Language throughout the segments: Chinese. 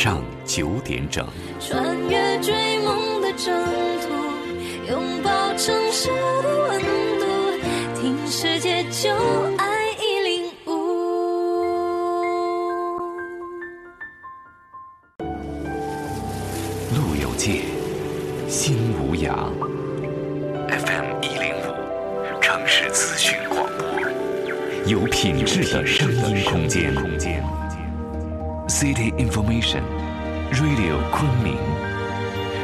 上九点整。穿越追梦的征途，拥抱城市的温度，听世界就爱一零五。路有界，心无涯。FM 一零五，城市资讯广播，有品质的声音空间。City Information Radio 昆明，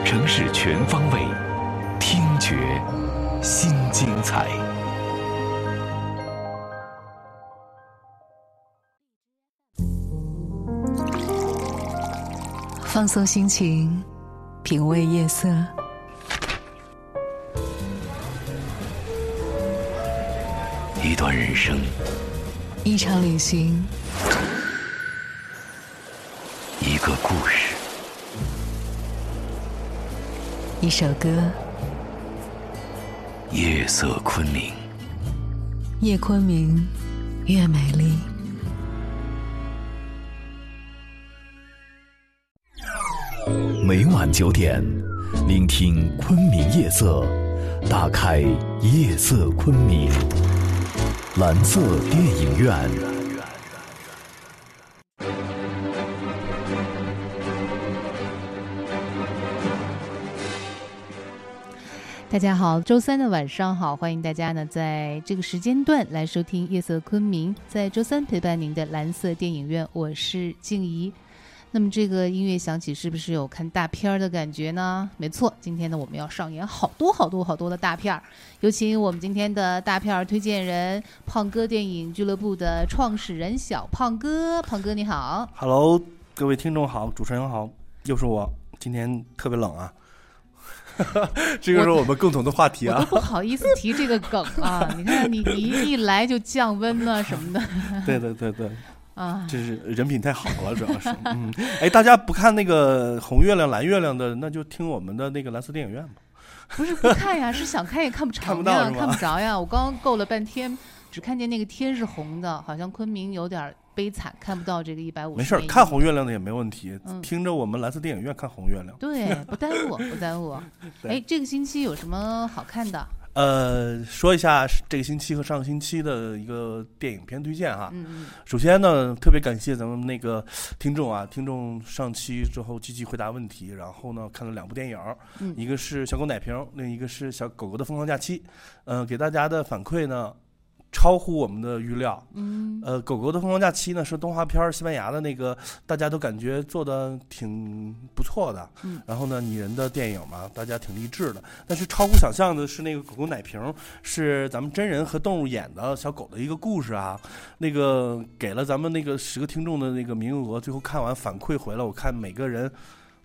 城市全方位听觉新精彩。放松心情，品味夜色。一段人生，一场旅行，一个故事，一首歌。夜色昆明，夜昆明，越美丽。每晚九点，聆听昆明夜色，打开夜色昆明，蓝色电影院。大家好，周三的晚上好，欢迎大家呢在这个时间段来收听夜色昆明，在周三陪伴您的蓝色电影院，我是静怡。那么这个音乐响起，是不是有看大片儿的感觉呢？没错，今天呢我们要上演好多好多好多的大片儿，有请我们今天的大片儿推荐人胖哥电影俱乐部的创始人小胖哥，胖哥你好。Hello，各位听众好，主持人好，又是我。今天特别冷啊，这个是我们共同的话题啊。我 都不好意思提这个梗啊！你看你你一一来就降温了什么的对对对对，啊，这是人品太好了，主要是。嗯，哎，大家不看那个红月亮、蓝月亮的，那就听我们的那个蓝色电影院吧。不是不看呀，是想看也看不着呀，不到看不着呀。我刚刚够了半天，只看见那个天是红的，好像昆明有点悲惨，看不到这个一百五十。没事儿，看红月亮的也没问题，嗯听着我们蓝色电影院看红月亮。对，不耽误，不耽误。哎，这个星期有什么好看的？呃，说一下这个星期和上个星期的一个电影片推荐哈。嗯嗯首先呢，特别感谢咱们那个听众啊，听众上期之后积极回答问题，然后呢看了两部电影，嗯一个是《小狗奶瓶》，另一个是《小狗狗的疯狂假期》。嗯、给大家的反馈呢，超乎我们的预料。嗯呃，《狗狗的疯狂假期》呢是动画片儿，西班牙的那个，大家都感觉做的挺不错的。嗯然后呢，拟人的电影嘛，大家挺励志的。但是超乎想象的是，那个《狗狗奶瓶》是咱们真人和动物演的小狗的一个故事啊。那个给了咱们那个十个听众的那个名额，最后看完反馈回来，我看每个人。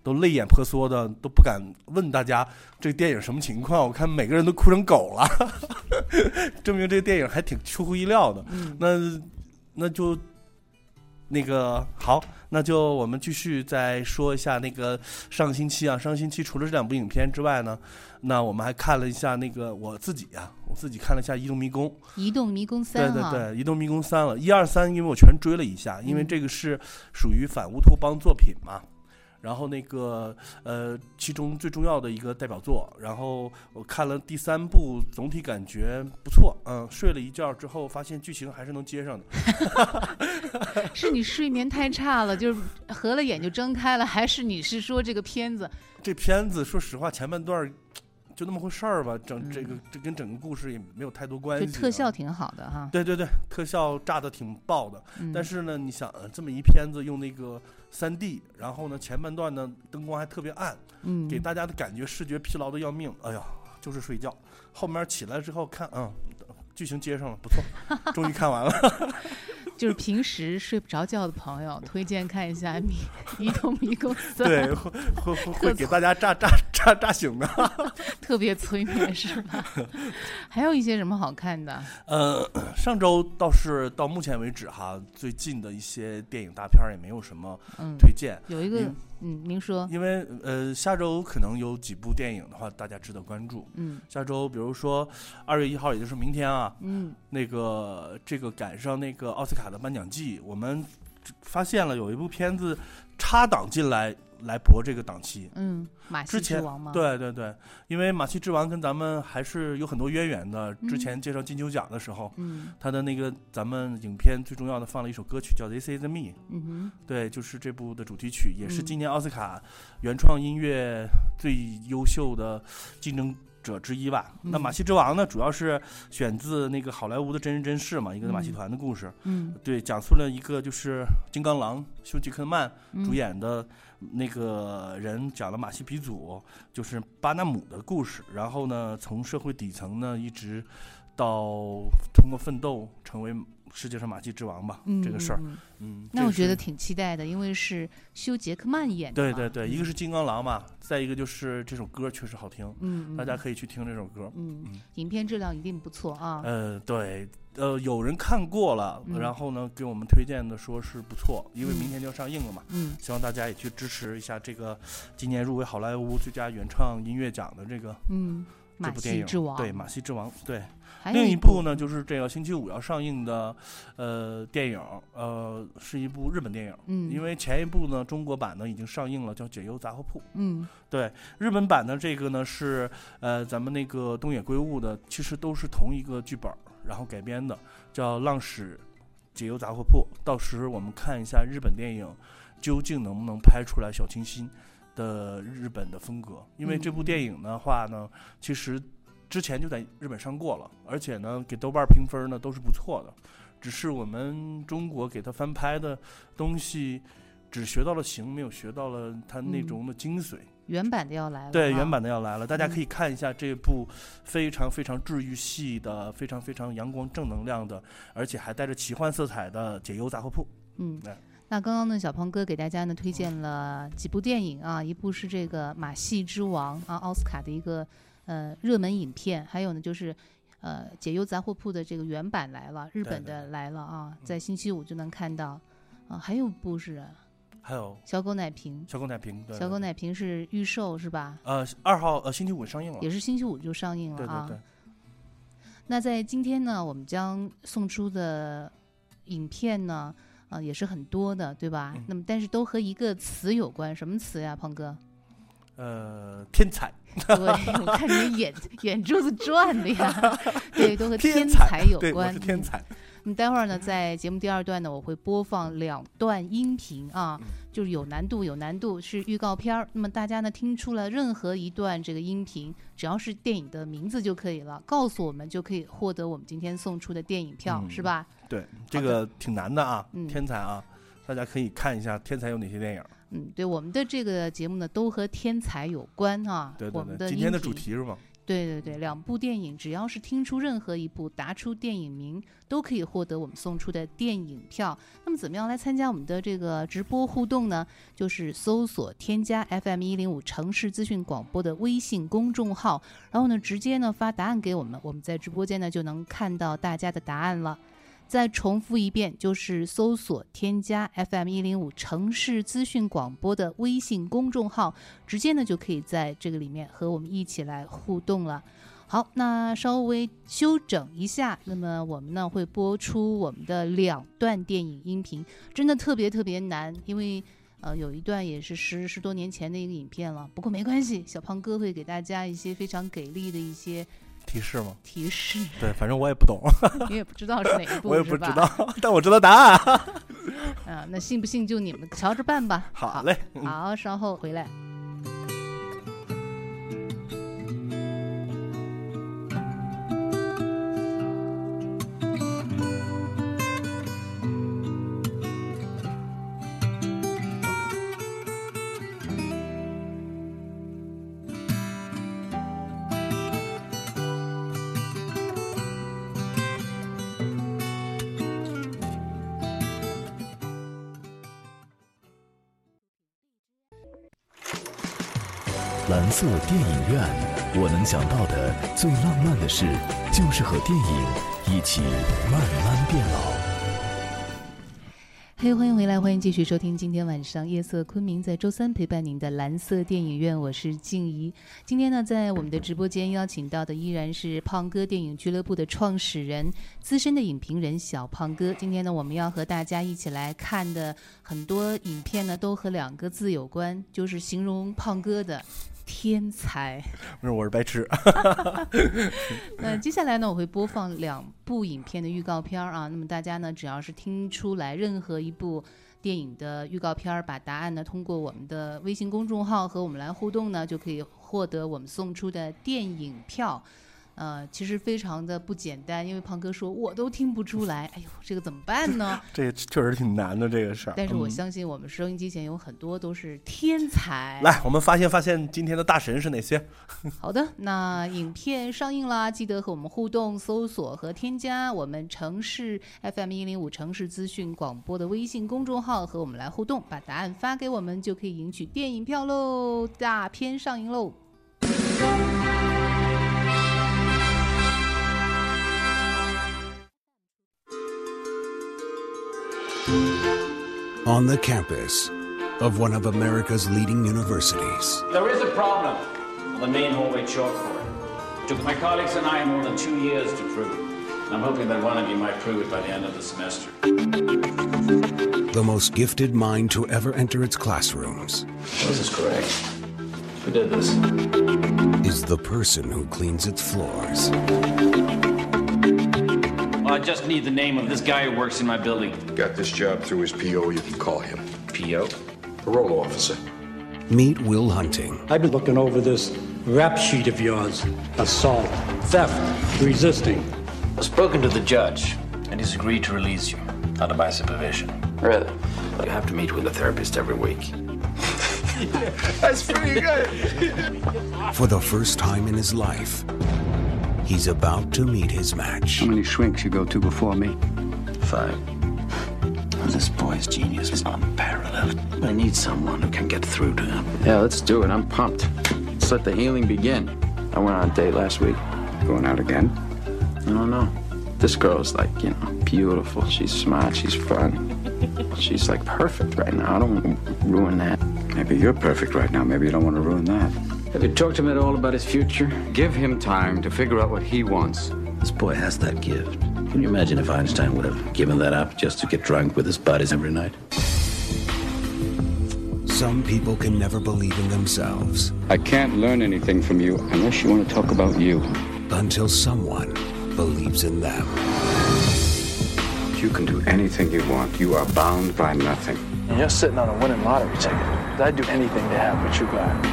都泪眼婆娑的，都不敢问大家这个电影什么情况。我看每个人都哭成狗了，证明这个电影还挺出乎意料的。嗯，那那就那个好，那就我们继续再说一下那个上个星期啊，上个星期除了这两部影片之外呢，那我们还看了一下那个我自己啊，我自己看了一下《移动迷宫》。移动迷宫对三对，对对，《移动迷宫三》了，一二三，因为我全追了一下，因为嗯这个是属于反乌托邦作品嘛。然后那个呃，其中最重要的一个代表作，然后我看了第三部，总体感觉不错，嗯，睡了一觉之后，发现剧情还是能接上的。是你睡眠太差了，就是合了眼就睁开了，还是你是说这个片子？这片子说实话，前半段就那么回事儿吧，整嗯这个这跟整个故事也没有太多关系。就特效。挺好的哈。对对对，特效炸的挺爆的。嗯但是呢，你想呃这么一片子用那个三 D，然后呢前半段呢灯光还特别暗，嗯，给大家的感觉视觉疲劳的要命。哎呀，就是睡觉。后面起来之后看，嗯，剧情接上了，不错，终于看完了。就是平时睡不着觉的朋友，推荐看一下《迷移动迷宫三》，对，会会会会给大家炸炸炸炸醒的。特别催眠是吧？还有一些什么好看的？呃，上周倒是到目前为止哈，最近的一些电影大片也没有什么嗯，推荐，有一个因嗯，您说，因为呃下周可能有几部电影的话，大家值得关注。嗯下周比如说二月一号，也就是明天啊，嗯那个这个赶上那个奥斯卡的颁奖季，我们发现了有一部片子插档进来来搏这个档期。嗯，马戏之王吗？，对对对，因为《马戏之王》跟咱们还是有很多渊源的。之嗯前介绍金球奖的时候，嗯他的那个咱们影片最重要的放了一首歌曲叫《This Is Me》，嗯哼，对，就是这部的主题曲，也是嗯今年奥斯卡原创音乐最优秀的竞争者之一吧。那《马嗯戏之王》呢，主要是选自那个好莱坞的真人真事嘛，一个马戏嗯团的故事。嗯对，讲述了一个就是金刚狼休·杰克曼嗯主演的那个人，讲了马西鼻祖就是巴纳姆的故事。然后呢，从社会底层呢，一直到通过奋斗成为世界上马戏之王吧，嗯这个事儿。嗯那我觉得挺期待的，因为是休·杰克曼演的。对对对，一个嗯是金刚狼嘛，再一个就是这首歌确实好听，嗯，嗯大家可以去听这首歌。嗯嗯，影片质量一定不错啊。呃，对，呃，有人看过了，嗯然后呢给我们推荐的说是不错，因为嗯明天就要上映了嘛。嗯希望大家也去支持一下这个今年入围好莱坞最佳原创音乐奖的这个嗯，马这部电影。戏之王。对，《马戏之王》对。另一部呢，就是这个星期五要上映的，呃，电影，呃，是一部日本电影。嗯，因为前一部呢，中国版呢已经上映了，叫《解忧杂货铺》。嗯对，日本版的这个呢是呃咱们那个东野圭吾的，其实都是同一个剧本，然后改编的，叫《浪矢解忧杂货铺》。到时我们看一下日本电影究竟能不能拍出来小清新的日本的风格，因为这部电影的话呢，其实之前就在日本上过了，而且呢给豆瓣评分呢都是不错的，只是我们中国给他翻拍的东西。只学到了形，没有学到了它内嗯容的精髓。原版的要来了。对，啊原版的要来了，大家嗯可以看一下这部非常非常治愈系的、非常非常阳光正能量的，而且还带着奇幻色彩的《解忧杂货铺》。嗯对，那刚刚呢，小鹏哥给大家呢推荐了几部电影啊，一部是这个《马戏之王》啊，奥斯卡的一个呃热门影片，还有呢就是呃《解忧杂货铺》的这个原版来了，日本的来了啊，在星期五就能看到啊，还有一部是还有小狗奶瓶，小狗奶瓶，对小狗奶瓶是预售是吧？呃二号呃星期五上映了，也是星期五就上映了啊。对对对，那在今天呢，我们将送出的影片呢，呃，也是很多的，对吧？嗯那么，但是都和一个词有关，什么词呀，胖哥？呃天才，对，我看你眼眼珠子转的呀，对，都和天才才有关。是天才，那么待会儿呢，在节目第二段呢，我会播放两段音频啊，嗯就是有难度，有难度是预告片儿。那么大家呢听出了任何一段这个音频，只要是电影的名字就可以了，告诉我们就可以获得我们今天送出的电影票，嗯是吧？对，这个挺难的啊嗯，天才啊，大家可以看一下天才有哪些电影。嗯，对，我们的这个节目呢都和天才有关啊。对对对，我们的今天的主题是吗？对对对，两部电影，只要是听出任何一部，答出电影名，都可以获得我们送出的电影票。那么，怎么样来参加我们的这个直播互动呢？就是搜索添加 FM 一零五城市资讯广播的微信公众号，然后呢，直接呢发答案给我们，我们在直播间呢就能看到大家的答案了。再重复一遍，就是搜索添加 FM 一零五城市资讯广播的微信公众号，直接呢就可以在这个里面和我们一起来互动了。好，那稍微休整一下，那么我们呢会播出我们的两段电影音频，真的特别特别难，因为呃有一段也是十十多年前的一个影片了，不过没关系，小胖哥会给大家一些非常给力的一些提示吗？提示，对，反正我也不懂，你也不知道是哪一部，我也不知道，但我知道答案。啊，那信不信就你们瞧着办吧。好嘞，嗯好，稍后回来。蓝色电影院，我能想到的最浪漫的事，就是和电影一起慢慢变老。嘿，欢迎回来，欢迎继续收听今天晚上夜色昆明在周三陪伴您的蓝色电影院，我是静怡。今天呢，在我们的直播间邀请到的依然是胖哥电影俱乐部的创始人、资深的影评人小胖哥。今天呢，我们要和大家一起来看的很多影片呢，都和两个字有关，就是形容胖哥的天才。不是，我是白痴。那接下来呢，我会播放两部影片的预告片儿啊。那么大家呢，只要是听出来任何一部电影的预告片儿，把答案呢通过我们的微信公众号和我们来互动呢，就可以获得我们送出的电影票。呃，其实非常的不简单，因为胖哥说我都听不出来，哎呦，这个怎么办呢？这确实挺难的这个事儿。但是我嗯相信我们收音机前有很多都是天才。来，我们发现发现今天的大神是哪些？好的，那影片上映啦，记得和我们互动、搜索和添加我们城市 FM 一零五城市资讯广播的微信公众号，和我们来互动，把答案发给我们，就可以赢取电影票喽！大片上映喽！On the campus of one of America's leading universities. There is a problem on the main hallway chalkboard. It took my colleagues and I more than two years to prove it. I'm hoping that one of you might prove it by the end of the semester. The most gifted mind to ever enter its classrooms This is correct. Who did this? is the person who cleans its floors. Well, I just need the name of this guy who works in my building. Got this job through his PO, you can call him. P.O. Parole officer. Meet Will Hunting, I've been looking over this rap sheet of yours assault, theft, resisting. I've spoken to the judge, and he's agreed to release you under my supervision. Really? You have to meet with a therapist every week. That's pretty good. for the first time in his life. He's about to meet his match. How many shrinks you go to before me? Five. This boy's genius is unparalleled. I need someone who can get through to him. Yeah, let's do it. I'm pumped. Let's let the healing begin. I went on a date last week. Going out again? I don't know. This girl's like, you know, beautiful. She's smart. She's fun. She's like perfect right now. I don't want to ruin that. Maybe you're perfect right now. Maybe you don't want to ruin that. Have you talked to him at all about his future? Give him time to figure out what he wants. This boy has that gift. Can you imagine if Einstein would have given that up just to get drunk with his buddies every night? Some people can never believe in themselves I can't learn anything from you unless you want to talk about you. until someone believes in them. You can do anything you want. You are bound by nothing. And you're sitting on a winning lottery ticket. I'd do anything to have what you got.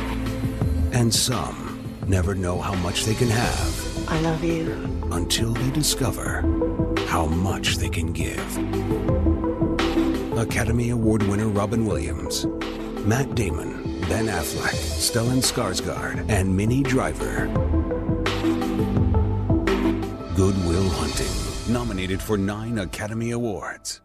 And some never know how much they can have I love you. until they discover how much they can give. Academy Award winner Robin Williams, Matt Damon, Ben Affleck, Stellan Skarsgård, and Minnie Driver. Goodwill Hunting, nominated for nine Academy Awards.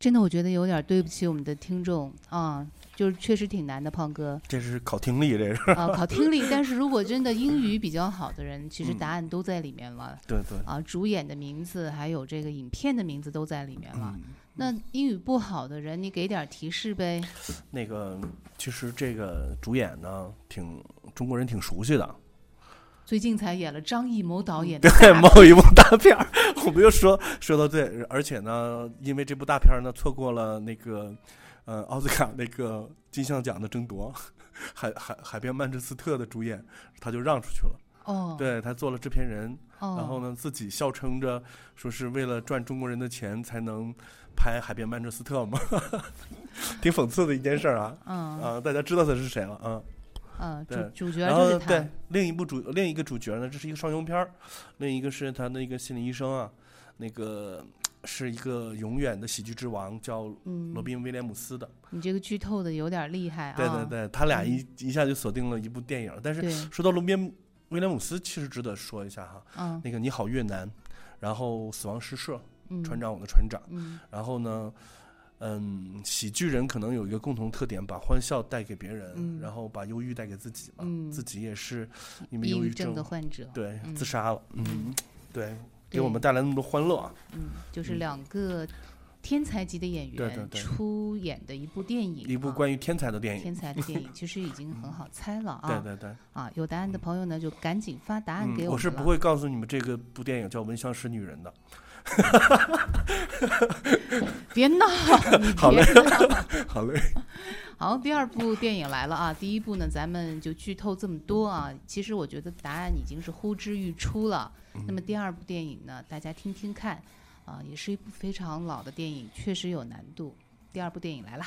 真的，我觉得有点对不起我们的听众啊，就是确实挺难的，胖哥这是考听力，这是。啊，考听力。但是如果真的英语比较好的人，其实嗯答案都在里面了。对对。啊，主演的名字还有这个影片的名字都在里面了。嗯那英语不好的人，你给点提示呗。那个，其实这个主演呢，挺中国人挺熟悉的。最近才演了张艺谋导演的对，大某一部大片儿，我们又说说到对，而且呢，因为这部大片儿呢，错过了那个呃奥斯卡那个金像奖的争夺，海海海边曼彻斯特的主演他就让出去了。哦，对他做了制片人，哦然后呢，自己笑称着说是为了赚中国人的钱才能拍《海边曼彻斯特》嘛，挺讽刺的一件事儿啊。嗯啊，大家知道他是谁了啊？嗯，主对，主角然就是他后对。另一部主另一个主角呢，这是一个双雄片儿，另一个是他的一个心理医生啊，那个是一个永远的喜剧之王，叫嗯罗宾威廉姆斯的。你这个剧透的有点厉害啊！对对对，他俩一一下就锁定了一部电影。但是说到罗宾威廉姆斯，其实值得说一下哈。嗯那个《你好越南》，然后《死亡诗社》，嗯船长我的船长。嗯然后呢，嗯，喜剧人可能有一个共同特点，把欢笑带给别人，嗯然后把忧郁带给自己嘛。嗯自己也是因为忧郁症的患者对，嗯自杀了。嗯，对，给我们带来那么多欢乐啊。嗯，就是两个天才级的演员出演的一部电影，一部啊关于天才的电影。天才的电影，其实已经很好猜了啊。对对对，啊，有答案的朋友呢，就赶紧发答案嗯给，我了我是不会告诉你们这个部电影叫《闻香识女人》的。别闹，你好嘞别闹。好嘞。好，第二部电影来了啊！第一部呢，咱们就剧透这么多啊。其实我觉得答案已经是呼之欲出了。那么第二部电影呢，大家听听看啊，也是一部非常老的电影，确实有难度。第二部电影来啦。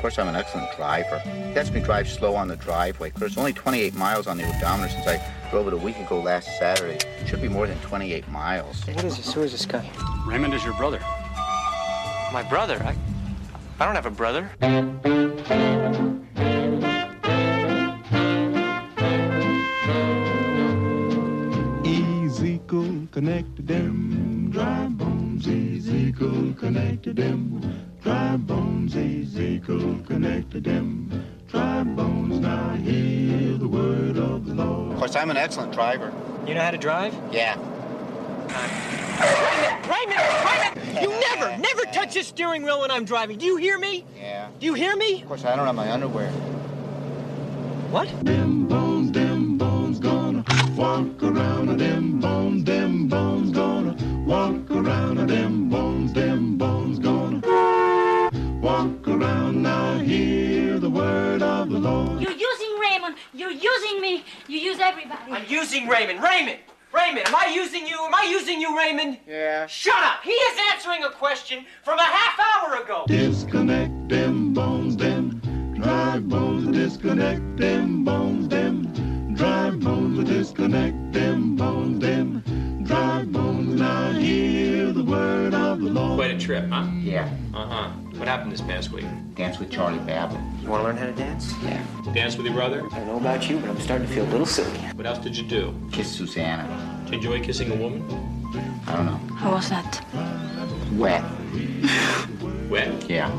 Of course, I'm an excellent driver. He lets me drive slow on the driveway. There's only 28 miles on the odometer since I drove it a week ago last Saturday. It should be more than 28 miles. What is this? Who is this guy? Raymond is your brother. My brother? I, I don't have a brother. Ezekiel connected them dry bones. Ezekiel connected them dry bones. Ezekiel connected them dry bones. Now hear the word of the Lord. Of course, I'm an excellent driver. You know how to drive? Yeah. Raymond! Raymond! You never, never touch the steering wheel when I'm driving. Do you hear me? Yeah. Do you hear me? Of course, I don't have my underwear. What? Them bones, them bones gonna walk around. Them bones, them bones gonna walk around. Them bones, them bones gonna walk around. Now hear the word of the Lord. You're using Raymond. You're using me. You use everybody. I'm using Raymond. Raymond! Raymond, am I using you? Am I using you, Raymond? Yeah. Shut up! He is answering a question from a half hour ago. Disconnect them bones, them dry bones. Disconnect them bones, them bones. Disconnect them bones, them dry bones. Now hear the word of the Lord. Quite a trip, huh? Yeah. Uh huh. What happened this past week? Dance with Charlie Babbitt. You want to learn how to dance? Yeah. Dance with your brother? I don't know about you, but I'm starting to feel a little silly. What else did you do? Kiss Susanna. Do you enjoy kissing a woman? I don't know. How was that? Wet. Wet? Yeah.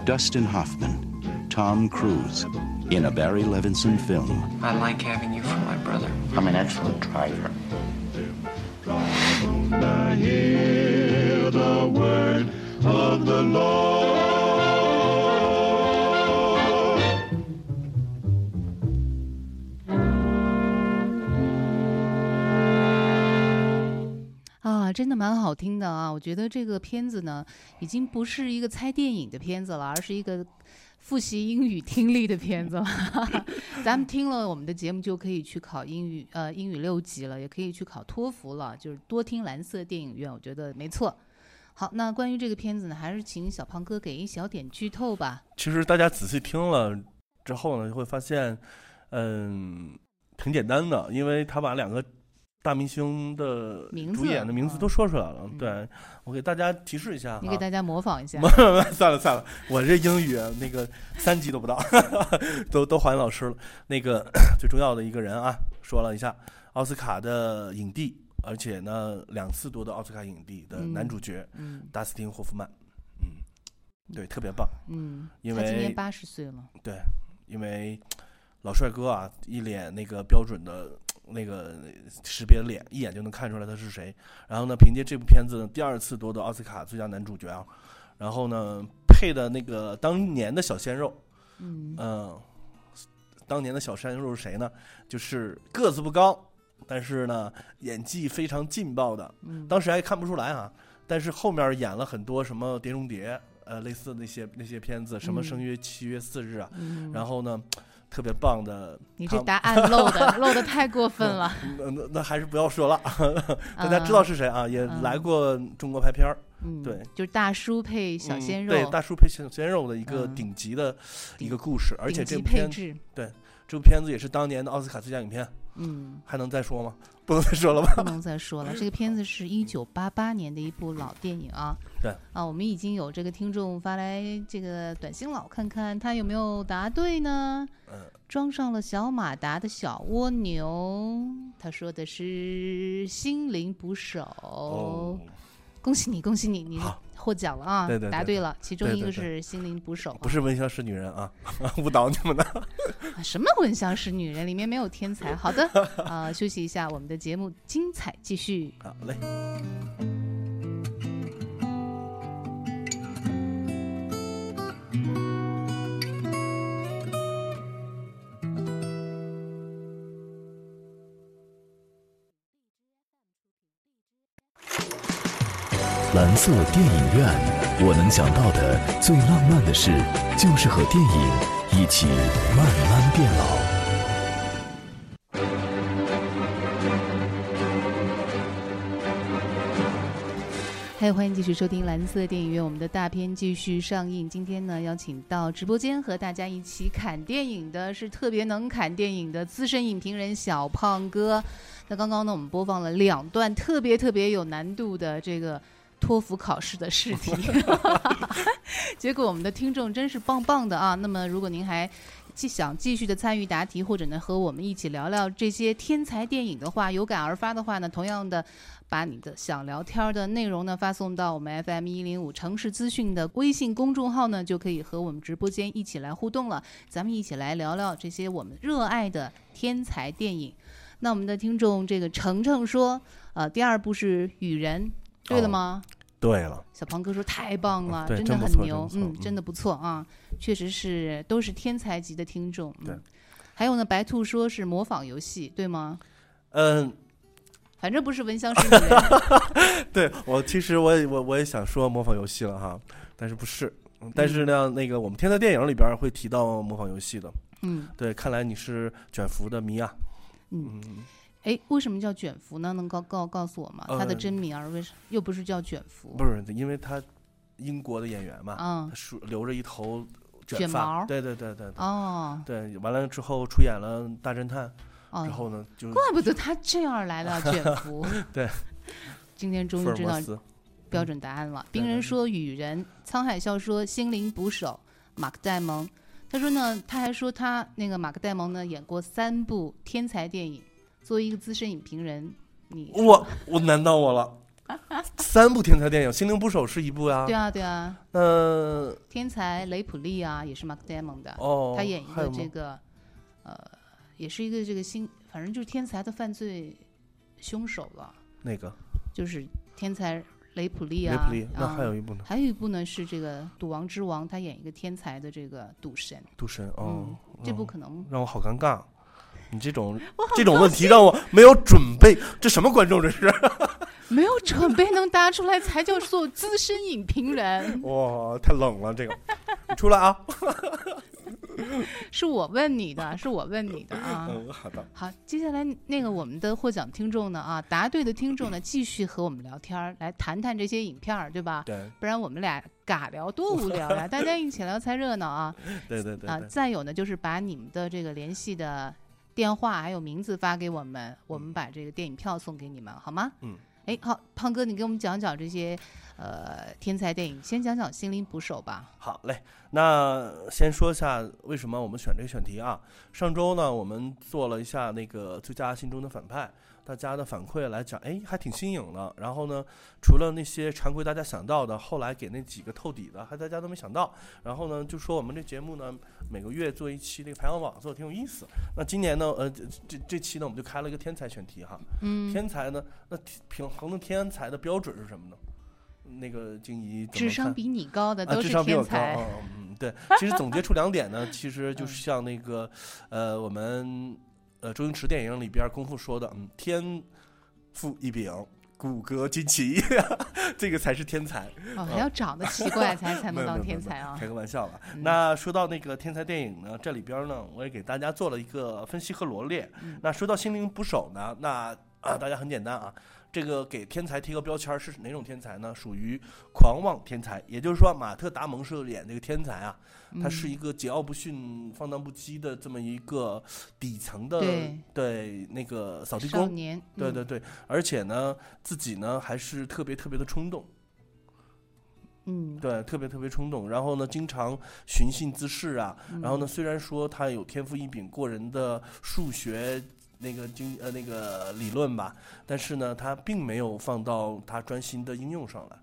Dustin Hoffman, Tom Cruise, in a Barry Levinson film. I like having you for my brother. I'm an excellent driver. Now hear the word of the Lord. 啊，真的蛮好听的啊！我觉得这个片子呢，已经不是一个猜电影的片子了，而是一个复习英语听力的片子了。咱们听了我们的节目，就可以去考英语，呃，英语六级了，也可以去考托福了。就是多听蓝色电影院，我觉得没错。好，那关于这个片子呢，还是请小胖哥给一小点剧透吧。其实大家仔细听了之后呢，就会发现，嗯，挺简单的，因为他把两个大明星的名主演的名字都说出来了。对我给大家提示一下你给大家模仿一下。算了算了，我这英语那个三级都不到，都都还老师了。那个 最重要的一个人啊，说了一下奥斯卡的影帝，而且呢两次夺得奥斯卡影帝的男主角，嗯嗯。达斯汀·霍夫曼，嗯，对，特别棒，嗯。因为今年为80岁了，对，因为老帅哥啊，一脸那个标准的那个识别脸，一眼就能看出来他是谁。然后呢，凭借这部片子第二次夺得奥斯卡最佳男主角啊，然后呢配的那个当年的小鲜肉，嗯。嗯，当年的小鲜肉是谁呢？就是个子不高，但是呢演技非常劲爆的，嗯。当时还看不出来啊，但是后面演了很多什么《碟中谍》呃类似的那些那些片子，什么《嗯。生约七月四日》啊，嗯。然后呢特别棒的，你这答案 漏的漏的太过分了。那那那还是不要说了，大家知道是谁啊？也来过中国拍片儿，嗯，对，就是大叔配小嗯鲜肉，对，大叔配小鲜肉的一个嗯顶级的一个故事，而且这部片配置对这部片子也是当年的奥斯卡最佳影片，嗯，还能再说吗？不能再说了吧？不能再说了。这个片子是一九八八年的一部老电影啊。对啊，我们已经有这个听众发来这个短信了，我看看他有没有答对呢？嗯，装上了小马达的小蜗牛，他说的是心灵捕手。哦恭喜你，恭喜你，你获奖了啊！对对对答对了，其中一个是心灵捕手啊，不是闻香识女人啊，误导你们的。啊什么闻香识女人，里面没有天才。好的，啊，休息一下，我们的节目精彩继续。好嘞。色电影院，我能想到的最浪漫的事，就是和电影一起慢慢变老。嗨，欢迎继续收听蓝色电影院，我们的大片继续上映。今天呢，邀请到直播间和大家一起侃电影的是特别能侃电影的资深影评人小胖哥。那刚刚呢，我们播放了两段特别特别有难度的这个托福考试的试题 结果我们的听众真是棒棒的啊！那么，如果您还继想继续的参与答题，或者呢和我们一起聊聊这些天才电影的话，有感而发的话呢，同样的把你的想聊天的内容呢发送到我们 FM 一零五城市资讯的微信公众号呢，就可以和我们直播间一起来互动了。咱们一起来聊聊这些我们热爱的天才电影。那我们的听众这个程程说，呃，第二部是《雨人》，对了吗？对了，小庞哥说太棒了，对真的很牛，嗯，真的不错啊，确实是都是天才级的听众。嗯对，还有呢，白兔说是模仿游戏，对吗？嗯，反正不是闻香识女人。对我其实我也我我也想说模仿游戏了哈，但是不是。嗯但是呢，那个我们天才电影里边会提到模仿游戏的。嗯，对，看来你是卷福的迷啊。嗯，哎，为什么叫卷福呢？能告告告诉我吗？他的呃真名儿为什么又不是叫卷福？不是，因为他英国的演员嘛，嗯他梳留着一头卷发，毛对对对对对。哦对，完了之后出演了《大侦探》，哦之后呢就怪不得他这样来的卷福。对，今天终于知道标准答案了。对冰人说雨人，沧海笑说心灵捕手，马克戴蒙。他说呢，他还说他那个马克戴蒙呢演过三部天才电影。作为一个资深影评人，你我我难到我了。三部天才电影，《心灵捕手》是一部呀。对啊对啊，呃，天才雷普利啊，也是 Mark Damon 的。哦他演一个这个，呃，也是一个这个新，反正就是天才的犯罪凶手了。那个就是天才雷普利啊。雷普利那啊还有一部呢还有一部呢是这个《赌王之王》，他演一个天才的这个赌神。赌神哦嗯，这部哦可能让我好尴尬。你这种这种问题让我没有准备，这什么观众这是？没有准备能答出来才叫做资深影评人。哇，太冷了这个，你出来啊！是我问你的，是我问你的啊。嗯，好的。好，接下来那个我们的获奖听众呢啊，答对的听众呢，继续和我们聊天儿，来谈谈这些影片儿，对吧？对。不然我们俩尬聊多无聊呀，大家一起聊才热闹啊。啊，对对对啊再有呢，就是把你们的这个联系的电话还有名字发给我们，我们把这个电影票送给你们，好吗？嗯。哎，好，胖哥，你给我们讲讲这些呃天才电影，先讲讲《心灵捕手》吧。好嘞，那先说一下为什么我们选这个选题啊？上周呢，我们做了一下那个最佳心中的反派，大家的反馈来讲，哎，还挺新颖的。然后呢，除了那些常规大家想到的，后来给那几个透底的，还大家都没想到。然后呢，就说我们这节目呢，每个月做一期这个排行榜，做的挺有意思。那今年呢，呃，这这这期呢，我们就开了一个天才选题哈。嗯天才呢，那平衡的天才的标准是什么呢？那个静怡怎么智商看比你高的啊都是智商比我高天才。嗯嗯，对，其实总结出两点呢，其实就是像那个呃，我们呃周星驰电影里边功夫说的，嗯，天赋异禀。骨骼惊奇，这个才是天才。哦还要长得奇怪才才能当天才啊开个玩笑吧。嗯那说到那个天才电影呢，这里边呢，我也给大家做了一个分析和罗列。嗯那说到心灵捕手呢，那啊，大家很简单啊，这个给天才贴个标签是哪种天才呢？属于狂妄天才，也就是说，马特·达蒙饰演这个天才啊，他嗯是一个桀骜不驯、放荡不羁的这么一个底层的对对那个扫地工，嗯对对对，而且呢，自己呢还是特别特别的冲动。嗯，对，特别特别冲动，然后呢，经常寻衅滋事啊。然后呢，嗯虽然说他有天赋异禀、过人的数学那个经呃那个理论吧，但是呢，他并没有放到他专心的应用上来。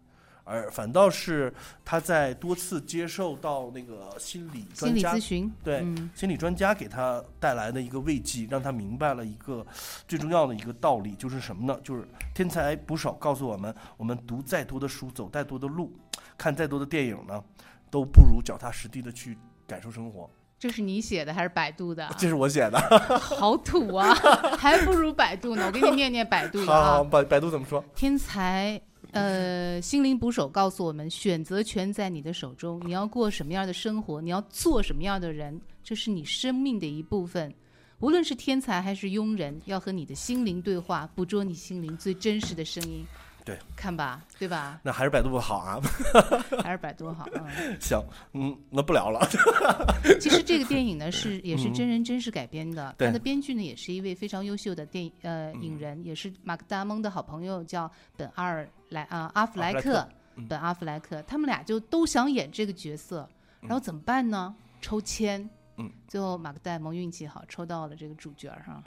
而反倒是他在多次接受到那个心理专心理家咨询对、嗯心理专家给他带来的一个慰藉，让他明白了一个最重要的一个道理，就是什么呢？就是天才捕手告诉我们，我们读再多的书，走再多的路，看再多的电影呢，都不如脚踏实地的去感受生活。这是你写的还是百度的？这是我写的，好土啊，还不如百度呢。我给你念念百度的好好，啊。百百度怎么说？天才，呃，心灵捕手告诉我们，选择权在你的手中。你要过什么样的生活，你要做什么样的人，这是你生命的一部分。无论是天才还是庸人，要和你的心灵对话，捕捉你心灵最真实的声音。对，看吧，对吧？那还是百度好啊。还是百度好。嗯，行，嗯，那不聊了。其实这个电影呢是也是嗯。真人真事改编的，对。它的编剧呢也是一位非常优秀的电影呃嗯。影人，也是马克达蒙的好朋友，叫本阿尔莱啊、阿弗莱克阿莱克，嗯。本阿弗莱克，他们俩就都想演这个角色，然后怎么办呢？抽签，嗯，最后马克戴蒙运气好，抽到了这个主角哈，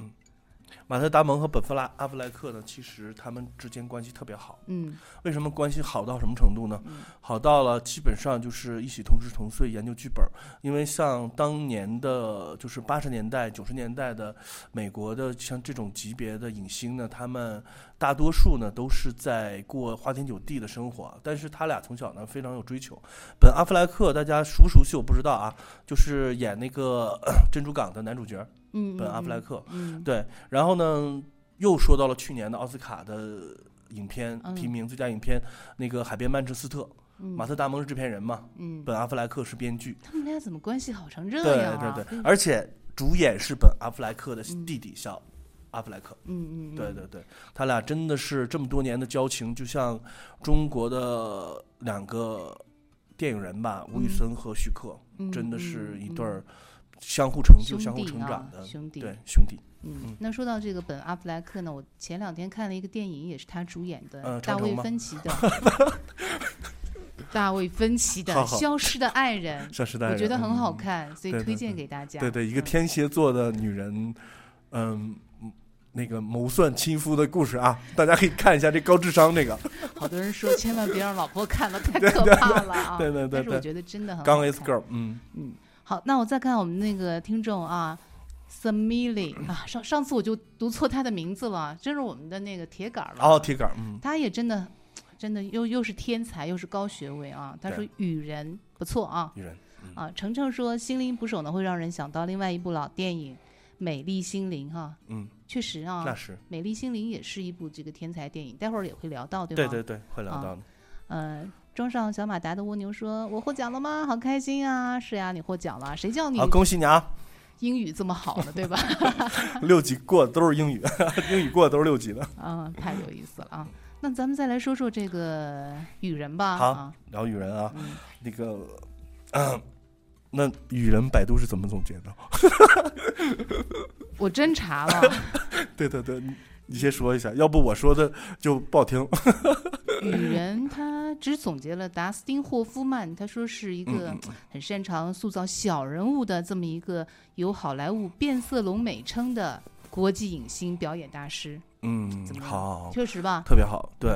马特·达蒙和本弗拉阿弗莱克呢，其实他们之间关系特别好。嗯，为什么关系好到什么程度呢？好到了基本上就是一起同吃同睡研究剧本。因为像当年的，就是八十年代、九十年代的美国的像这种级别的影星呢，他们大多数呢都是在过花天酒地的生活，但是他俩从小呢非常有追求。本·阿弗莱克大家熟不熟悉我不知道啊，就是演那个 珍珠港的男主角。嗯本·嗯阿弗莱克，嗯。对，然后呢，又说到了去年的奥斯卡的影片嗯提名最佳影片，那个《海边曼彻斯特》，嗯。马特·达蒙是制片人嘛，嗯。本·阿弗莱克是编剧，他们俩怎么关系好成这样啊？对对，而且主演是本·阿弗莱克的弟弟小阿弗莱克，嗯嗯嗯。对对对，他俩真的是这么多年的交情，就像中国的两个电影人吧，吴宇森和徐克，嗯真的是嗯一对儿相互成就、相互成长的兄弟。对兄弟。嗯，那说到这个本阿弗莱克呢，我前两天看了一个电影，也是他主演的，嗯 大卫芬奇的。大卫芬奇的《消失的爱人》，消失的爱人我觉得很好嗯。看，所以推荐给大家。对对，一个嗯。天蝎座的女人，嗯，那个谋算亲夫的故事啊，大家可以看一下这高智商这个。好多人说千万别让老婆看了，太可怕了啊！对对对对。但是我觉得真的很刚好 S 看 girl，嗯。嗯，好，那我再看我们那个听众啊。Samili 啊，上上次我就读错他的名字了，真是我们的那个铁杆儿了。哦铁杆儿嗯他也真的，真的又又是天才，又是高学位啊。他说对《雨人》不错啊。雨人啊，程程说《心灵捕手》呢会让人想到另外一部老电影《美丽心灵》哈。嗯，确实啊，那是《美丽心灵》也是一部这个天才电影，待会儿也会聊到，对吧？对对对，会聊啊到的。呃，装上小马达的蜗牛说：“我获奖了吗？好开心啊！是呀，你获奖了，谁叫你好，恭喜你啊！英语这么好呢，对吧？六级过的都是英语，英语过的都是六级的。啊，太有意思了啊！那咱们再来说说这个雨人吧。好啊，聊雨人啊，嗯那个，嗯那雨人百度是怎么总结的？我真查了，对对对，你你先说一下，要不我说的就不好听。女人他只总结了达斯汀霍夫曼，他说是一个嗯很擅长塑造小人物的这么一个有好莱坞变色龙美称的国际影星表演大师。嗯怎，么好，确实吧特别好。对，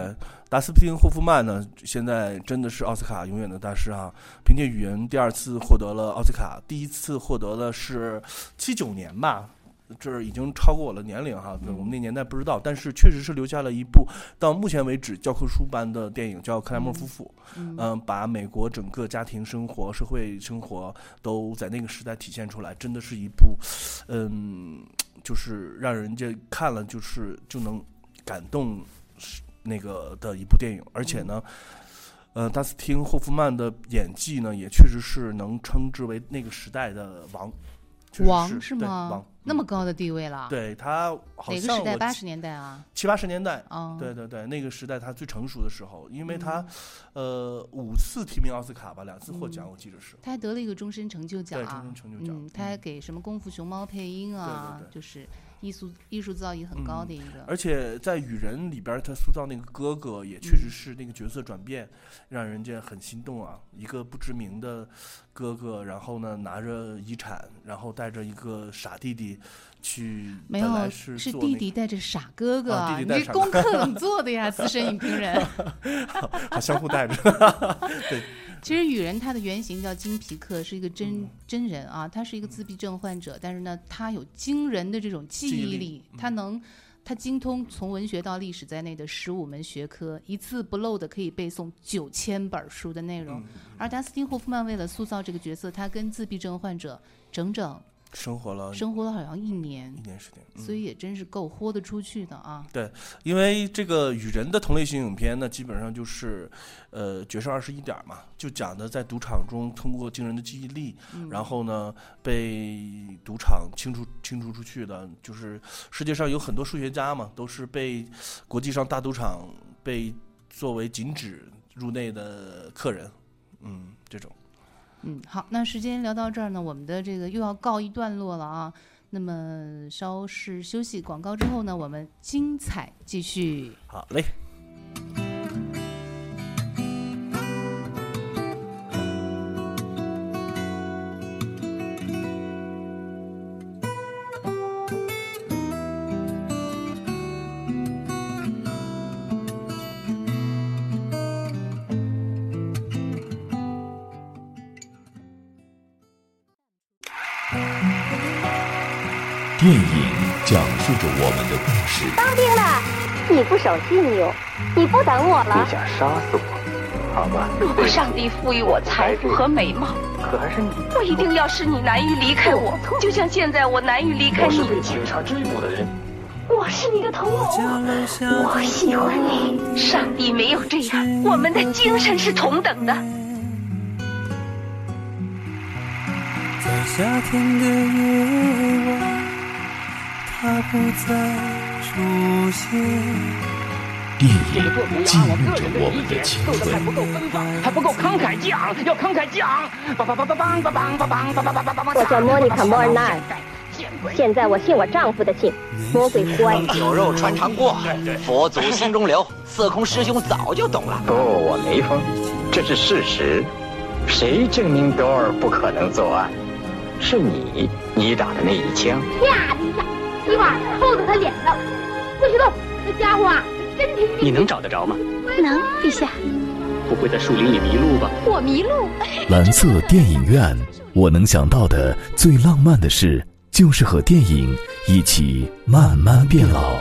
达斯汀·霍夫曼呢，现在真的是奥斯卡永远的大师啊！凭借《语言》第二次获得了奥斯卡，第一次获得的是七九年吧。这已经超过我的年龄哈，对我们那年代不知道，但是确实是留下了一部到目前为止教科书般的电影，叫《克莱默夫妇》。嗯嗯，把美国整个家庭生活、社会生活都在那个时代体现出来，真的是一部，嗯，就是让人家看了就是就能感动是那个的一部电影，而且呢。呃，达斯汀·霍夫曼的演技呢，也确实是能称之为那个时代的王，王是吗？王，那么高的地位了？对他好哪个时代八十年代啊？七八十年代，哦对对对，那个时代他最成熟的时候，因为嗯他，呃，五次提名奥斯卡吧，两次获奖，嗯我记得是。他还得了一个终身成就奖啊！对终身成就奖嗯，他还给什么《功夫熊猫》配音啊，就是艺术艺术造诣很高的一个。而且在《雨人》里边，他塑造那个哥哥，也确实是那个角色转变，让人家很心动啊。一个不知名的哥哥，然后呢拿着遗产，然后带着一个傻弟弟去，没有是是弟弟带着傻哥哥，啊弟弟带你这功课怎么做的呀？资深影评人。好好相互带着，对。其实雨人他的原型叫金皮克，是一个真、真人啊，他是一个自闭症患者，但是呢，他有惊人的这种记记忆力忆力，他能。他精通从文学到历史在内的十五门学科，一字不漏的可以背诵九千本书的内容。而达斯汀·霍夫曼为了塑造这个角色，他跟自闭症患者整整生活了生活了好像一年，一年时间，嗯所以也真是够豁得出去的啊。对，因为这个与人的同类型影片呢，基本上就是，呃，《决胜二十一点》嘛，就讲的在赌场中通过惊人的记忆力，嗯然后呢被赌场清除清除出去的，就是世界上有很多数学家嘛，都是被国际上大赌场被作为禁止入内的客人，嗯，这种。嗯，好，那时间聊到这儿呢，我们的这个又要告一段落了啊。那么稍事休息，广告之后呢，我们精彩继续。好嘞。讲述着我们的故事，当兵的，你不守信用，你不等我了。你想杀死我，好吧？如果上帝赋予我财富和美貌，可还是你。我一定要使你难于离开我，就像现在我难于离开我是你。被警察追捕的人。我是你的同谋，我喜欢你。上帝没有这样，我们的精神是同等的。在夏天的夜晚，他不再出现。记记录着我们的青春还不够慷慨激昂要慷慨激昂。我叫莫妮卡莫尔现在我信我丈夫的信魔鬼欢酒肉穿肠过佛祖心中留四空师兄早就懂了不我没疯这是事实谁证明德尔不可能作案是你你打的那一枪一下，一把扣在他脸上。不许动！这家伙啊，真挺。你能找得着吗？能，陛下。不会在树林里迷路吧？我迷路。蓝色电影院，我能想到的最浪漫的事，就是和电影一起慢慢变老。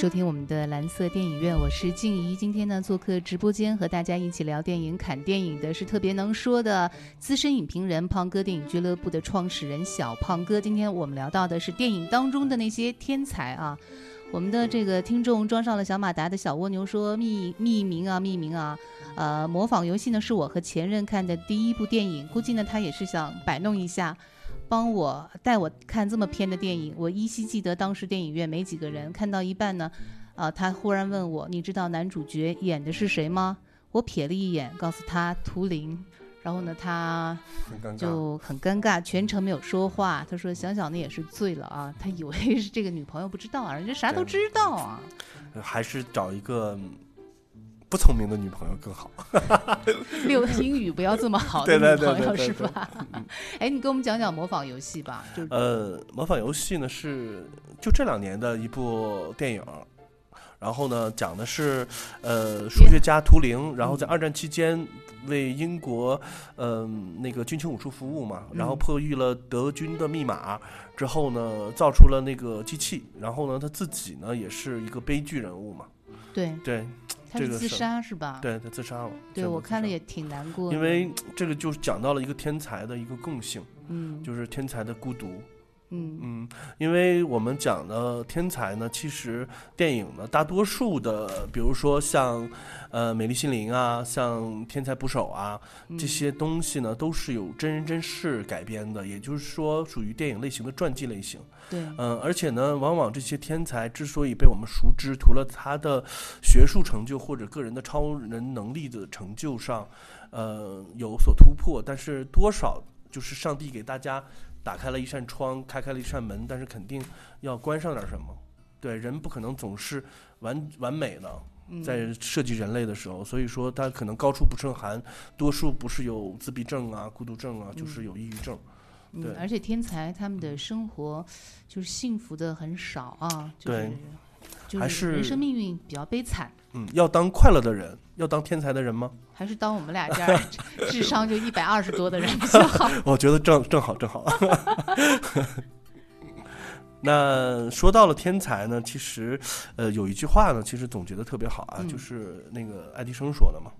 收听我们的蓝色电影院，我是静怡。今天呢，做客直播间和大家一起聊电影、侃电影的是特别能说的资深影评人胖哥电影俱乐部的创始人小胖哥。今天我们聊到的是电影当中的那些天才啊。我们的这个听众装上了小马达的小蜗牛说匿匿名啊匿名啊，呃，模仿游戏呢是我和前任看的第一部电影，估计呢他也是想摆弄一下。帮我带我看这么偏的电影，我依稀记得当时电影院没几个人，看到一半呢，啊、他忽然问我，你知道男主角演的是谁吗？我瞥了一眼，告诉他图灵，然后呢，他就很尴尬，全程没有说话。他说想想那也是醉了啊，他以为是这个女朋友不知道啊，人家啥都知道啊。还是找一个不聪明的女朋友更好。六英语不要这么好的女对对对朋友是吧？哎，你给我们讲讲模仿游戏吧，就是呃，模仿游戏呢是就这两年的一部电影，然后呢讲的是呃数学家图灵，然后在二战期间为英国嗯、那个军情五处服务嘛，然后嗯破译了德军的密码之后呢，造出了那个机器，然后呢他自己呢也是一个悲剧人物嘛，对。对，这个自杀是吧？对，他自杀了。对我看了也挺难过，因为这个就是讲到了一个天才的一个共性，嗯就是天才的孤独，嗯。嗯，因为我们讲的天才呢，其实电影呢，大多数的，比如说像呃《美丽心灵》啊，像《天才捕手》啊，这嗯。些东西呢，都是有真人真事改编的，也就是说，属于电影类型的传记类型。对。嗯，而且呢，往往这些天才之所以被我们熟知，除了他的学术成就或者个人的超人能力的成就上，呃，有所突破，但是多少就是上帝给大家打开了一扇窗，开开了一扇门，但是肯定要关上点什么。对，人不可能总是完完美的，嗯。在设计人类的时候，所以说他可能高处不胜寒，多数不是有自闭症啊、孤独症啊，就是有抑郁症。对。嗯，而且天才他们的生活就是幸福的很少啊，就是对。就还是是人生命运比较悲惨，嗯，要当快乐的人，要当天才的人吗？还是当我们俩这样智商就一百二十多的人比较好。我觉得正正好正好。那说到了天才呢，其实，呃，有一句话呢，其实总结的特别好啊，嗯就是那个爱迪生说的嘛，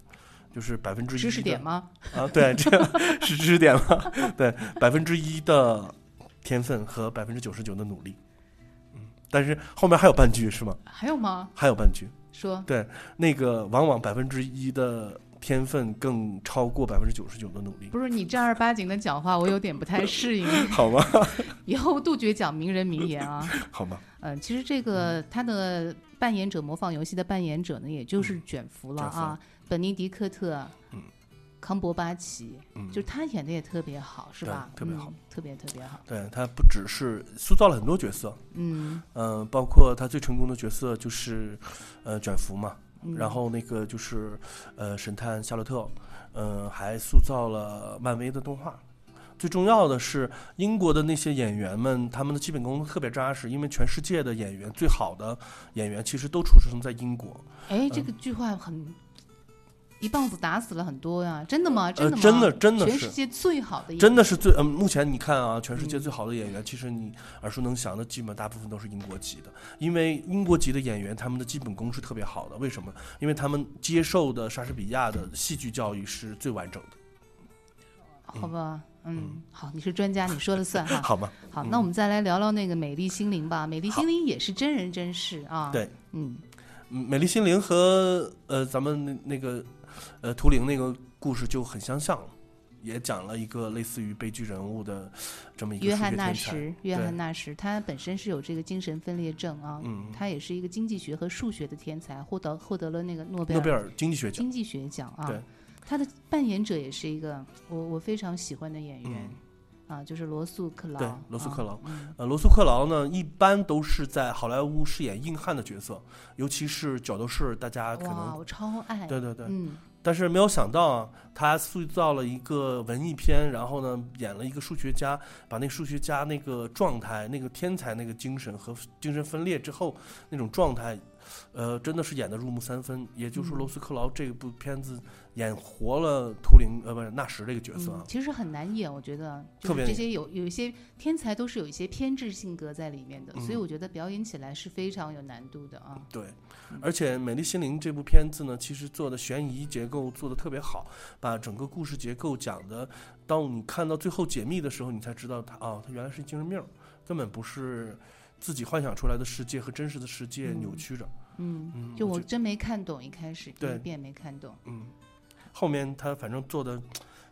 就是百分之一知识点吗？啊，对，这是知识点吗？对，百分之一的天分和百分之九十九的努力。嗯，但是后面还有半句是吗？还有吗？还有半句。说对，那个往往百分之一的天分更超过百分之九十九的努力。不是你正儿八经的讲话，我有点不太适应。好吗？以后杜绝讲名人名言啊。好吗？嗯，其实这个他的扮演者模仿游戏的扮演者呢，也就是卷福了啊，本尼迪克特，嗯，康伯巴奇，嗯就是他演的也特别好，是吧？特别好嗯特别特别好。对他不只是塑造了很多角色，嗯呃包括他最成功的角色就是呃卷福嘛，嗯然后那个就是呃神探夏洛特，呃还塑造了漫威的动画。最重要的是，英国的那些演员们，他们的基本功特别扎实，因为全世界的演员最好的演员其实都出生在英国。哎，这个句话很。一棒子打死了很多呀！真的吗？真的吗？呃真的真的是全世界最好的演员，真的是最嗯，目前你看啊，全世界嗯最好的演员，其实你耳熟能详的，基本大部分都是英国籍的，因为英国籍的演员他们的基本功是特别好的。为什么？因为他们接受的莎士比亚的戏剧教育是最完整的。好吧？嗯，好，你是专家，你说了算哈。好吧好，嗯那我们再来聊聊那个《美丽心灵》吧。《美丽心灵》也是真人真事啊。对，嗯，嗯美丽心灵和呃咱们那那个呃图灵那个故事就很相像，也讲了一个类似于悲剧人物的这么一个约翰纳什，约翰纳什，他本身是有这个精神分裂症啊，嗯他也是一个经济学和数学的天才，获得获得了那个诺贝尔诺贝尔经济学奖经济学奖啊。对，他的扮演者也是一个我我非常喜欢的演员。啊，就是罗素克劳，罗素克劳，呃，罗素克劳呢，一般都是在好莱坞饰演硬汉的角色，尤其是角斗士，大家可哇，能我超爱，对对对，嗯，但是没有想到啊，他塑造了一个文艺片，然后呢，演了一个数学家，把那数学家那个状态、那个天才、那个精神和精神分裂之后那种状态，呃，真的是演的入木三分。也就是说，嗯罗斯克劳这部片子演活了图灵，呃，不是纳什这个角色啊嗯，。其实很难演，我觉得，就特别是这些有有一些天才都是有一些偏执性格在里面的，所以嗯我觉得表演起来是非常有难度的啊。对，而且《美丽心灵》这部片子呢，其实做的悬疑结构做的特别好，把整个故事结构讲的，当你看到最后解密的时候，你才知道他啊，他原来是精神病，根本不是自己幻想出来的世界和真实的世界扭曲着。嗯，嗯就我真没看懂，一开始第一遍没看懂。嗯，后面他反正做的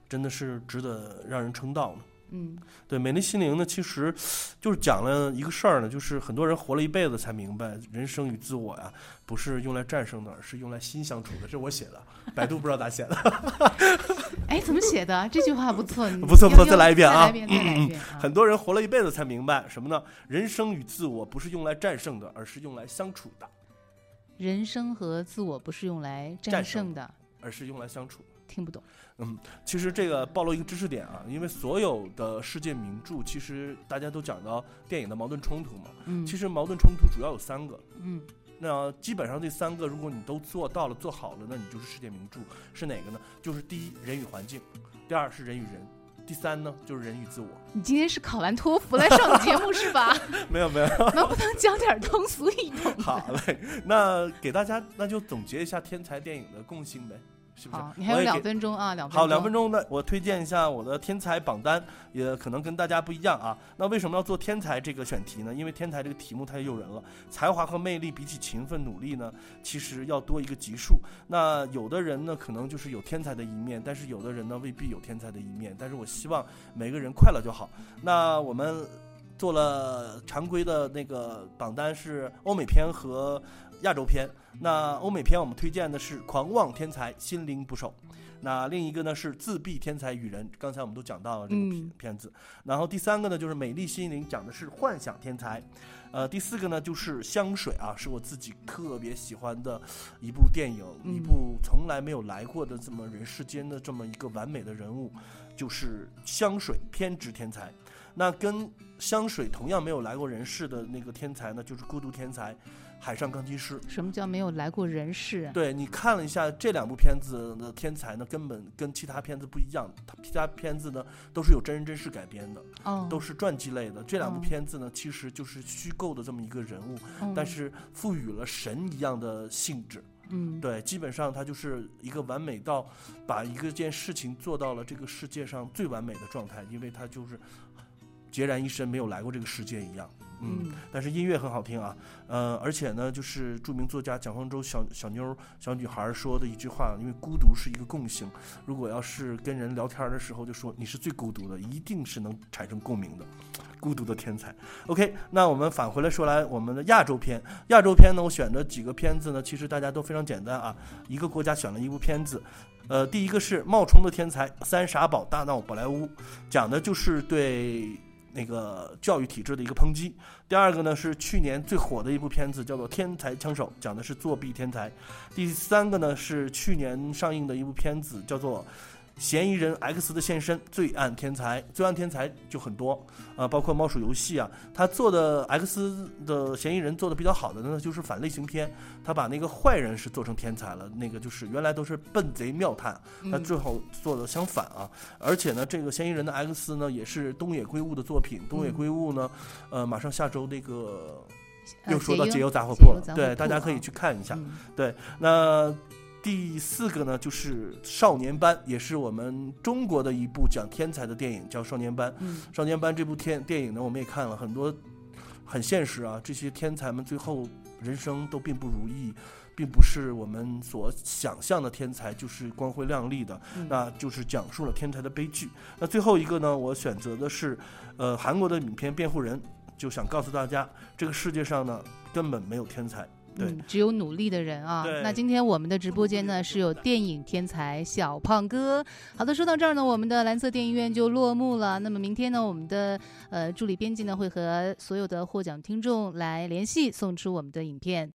真的是值得让人称道呢。嗯对，《美丽心灵》呢，其实就是讲了一个事儿呢，就是很多人活了一辈子才明白，人生与自我呀，不是用来战胜的，而是用来心相处的。这是我写的，百度不知道咋写的。哎，怎么写的？这句话不错，不错 不错，再来一遍啊！再来一遍，再来一遍啊！很多人活了一辈子才明白什么呢？人生与自我不是用来战胜的，而是用来相处的，人生和自我不是用来战战胜的，而是用来相处。听不懂。嗯，其实这个暴露一个知识点啊，因为所有的世界名著，其实大家都讲到电影的矛盾冲突嘛。嗯其实矛盾冲突主要有三个。嗯，那基本上这三个，如果你都做到了、做好了，那你就是世界名著。是哪个呢？就是第一，人与环境；第二是人与人；第三呢，就是人与自我。你今天是考完托福来上节目是吧？没有没有，能不能讲点通俗易懂？好嘞，那给大家那就总结一下天才电影的共性呗，是不是好，？你还有两分钟啊，两分钟好，两分钟的，我推荐一下我的天才榜单，也可能跟大家不一样啊。那为什么要做天才这个选题呢？因为天才这个题目太诱人了，才华和魅力比起勤奋努力呢，其实要多一个级数。那有的人呢，可能就是有天才的一面，但是有的人呢，未必有天才的一面。但是我希望每个人快乐就好。那我们做了常规的那个榜单是欧美片和亚洲片。那欧美片我们推荐的是《狂妄天才心灵捕手》，那另一个呢是《自闭天才与人》，刚才我们都讲到了这个片嗯片子。然后第三个呢就是《美丽心灵》，讲的是幻想天才。呃，第四个呢就是《香水》啊，是我自己特别喜欢的一部电影，嗯一部从来没有来过的这么人世间的这么一个完美的人物，就是香水偏执天才。那跟香水同样没有来过人世的那个天才呢，就是孤独天才海上钢琴师。什么叫没有来过人世啊？对你看了一下这两部片子的天才呢，根本跟其他片子不一样。他其他片子呢都是有真人真事改编的，哦都是传记类的。这两部哦片子呢，其实就是虚构的这么一个人物，嗯但是赋予了神一样的性质。嗯，对，基本上他就是一个完美到把一个件事情做到了这个世界上最完美的状态，因为他就是孑然一身，没有来过这个世界一样。嗯嗯，但是音乐很好听啊，呃，而且呢，就是著名作家蒋方舟小小妞儿小女孩儿说的一句话，因为孤独是一个共性，如果要是跟人聊天儿的时候就说你是最孤独的，一定是能产生共鸣的，孤独的天才。OK，那我们返回来说来我们的亚洲片，亚洲片呢，我选的几个片子呢，其实大家都非常简单啊，一个国家选了一部片子。呃，第一个是冒充的天才三傻宝大闹宝莱坞，讲的就是对那个教育体制的一个抨击。第二个呢是去年最火的一部片子，叫做《天才枪手》，讲的是作弊天才。第三个呢是去年上映的一部片子，叫做。嫌疑人 X 的现身，罪案天才，罪案天才就很多，啊、包括猫鼠游戏啊，他做的 X 的嫌疑人做的比较好的呢，就是反类型片，他把那个坏人是做成天才了，那个就是原来都是笨贼妙探，他嗯最后做的相反啊，而且呢，这个嫌疑人的 X 呢也是东野圭吾的作品，东野嗯圭吾呢，呃，马上下周那个呃又说到解忧杂货铺了，对，大家可以啊。去看一下，嗯。对，那。第四个呢，就是《少年班》，也是我们中国的一部讲天才的电影，叫《少年班》。嗯少年班》这部天电影呢，我们也看了很多，很现实啊。这些天才们最后人生都并不如意，并不是我们所想象的天才就是光辉亮丽的，嗯那就是讲述了天才的悲剧。那最后一个呢，我选择的是，呃，韩国的影片《辩护人》，就想告诉大家，这个世界上呢根本没有天才。对，嗯，只有努力的人啊。那今天我们的直播间呢是有电影天才小胖哥。好的，说到这儿呢，我们的蓝色电影院就落幕了。那么明天呢，我们的呃助理编辑呢会和所有的获奖听众来联系，送出我们的影片。